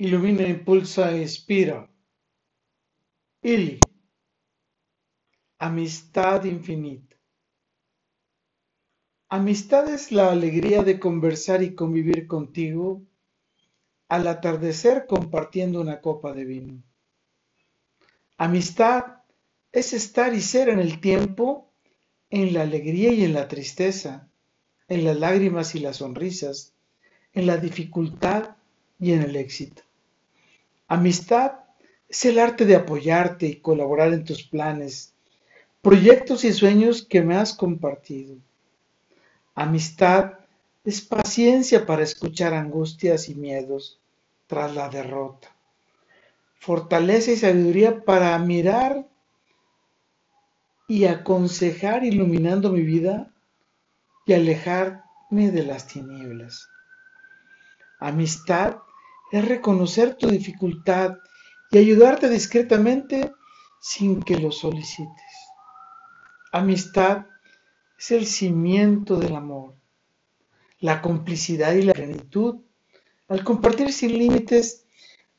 Ilumina, impulsa inspira. Ili. Amistad infinita. Amistad es la alegría de conversar y convivir contigo al atardecer compartiendo una copa de vino. Amistad es estar y ser en el tiempo, en la alegría y en la tristeza, en las lágrimas y las sonrisas, en la dificultad y en el éxito. Amistad es el arte de apoyarte y colaborar en tus planes, proyectos y sueños que me has compartido. Amistad es paciencia para escuchar angustias y miedos tras la derrota. Fortaleza y sabiduría para mirar y aconsejar iluminando mi vida y alejarme de las tinieblas. Amistad es reconocer tu dificultad y ayudarte discretamente sin que lo solicites. Amistad es el cimiento del amor, la complicidad y la plenitud al compartir sin límites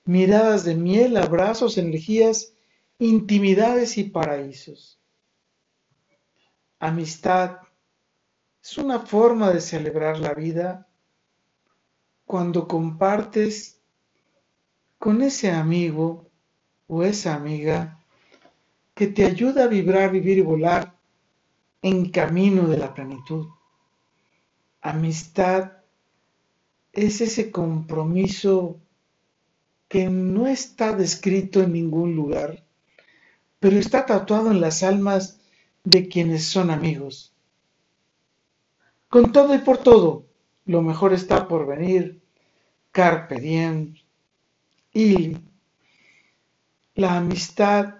miradas de miel, abrazos, energías, intimidades y paraísos. Amistad es una forma de celebrar la vida cuando compartes con ese amigo o esa amiga que te ayuda a vibrar, vivir y volar en camino de la plenitud. Amistad es ese compromiso que no está descrito en ningún lugar, pero está tatuado en las almas de quienes son amigos. Con todo y por todo, lo mejor está por venir. Carpe diem, y la amistad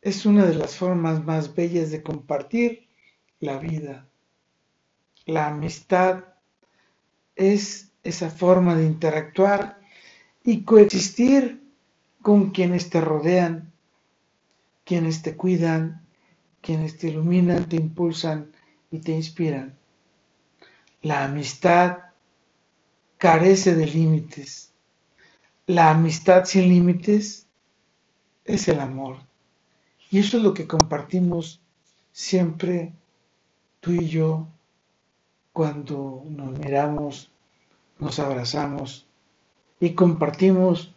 es una de las formas más bellas de compartir la vida. La amistad es esa forma de interactuar y coexistir con quienes te rodean, quienes te cuidan, quienes te iluminan, te impulsan y te inspiran. La amistad carece de límites la amistad sin límites es el amor. Y eso es lo que compartimos siempre tú y yo cuando nos miramos, nos abrazamos y compartimos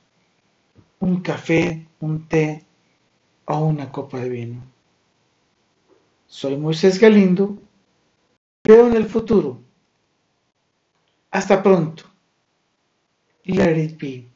un café, un té o una copa de vino. Soy Moisés Galindo, creo en el futuro. Hasta pronto. Let it.